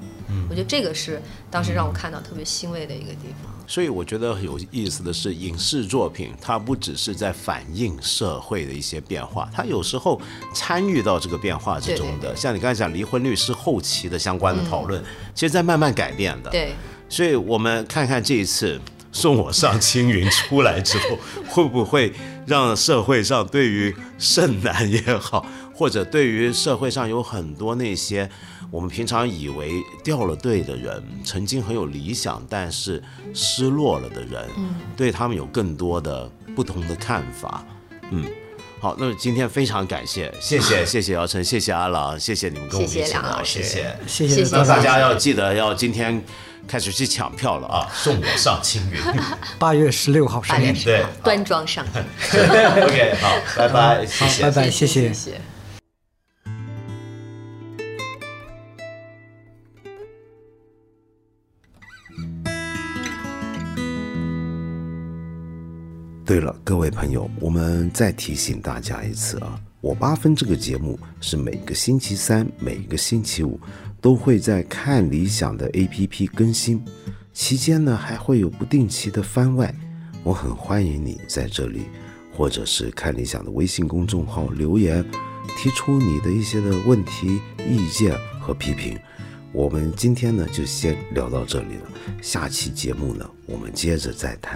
我觉得这个是当时让我看到特别欣慰的一个地方。所以我觉得有意思的是，影视作品它不只是在反映社会的一些变化，它有时候参与到这个变化之中的。像你刚才讲离婚律师后期的相关的讨论，其实在慢慢改变的。对。所以我们看看这一次送我上青云出来之后，会不会让社会上对于剩男也好，或者对于社会上有很多那些我们平常以为掉了队的人，曾经很有理想但是失落了的人，对他们有更多的不同的看法。嗯，好，那么今天非常感谢，谢谢 谢谢姚晨，谢谢阿郎，谢谢你们跟我们一起聊，谢谢谢谢大家要记得要今天。开始去抢票了啊！送我上青云，八月十六号上映，对，端庄上映。OK，好，拜拜，谢谢，拜拜，谢谢，谢谢。对了，各位朋友，我们再提醒大家一次啊，我八分这个节目是每个星期三、每个星期五。都会在看理想的 APP 更新，期间呢还会有不定期的番外，我很欢迎你在这里，或者是看理想的微信公众号留言，提出你的一些的问题、意见和批评。我们今天呢就先聊到这里了，下期节目呢我们接着再谈。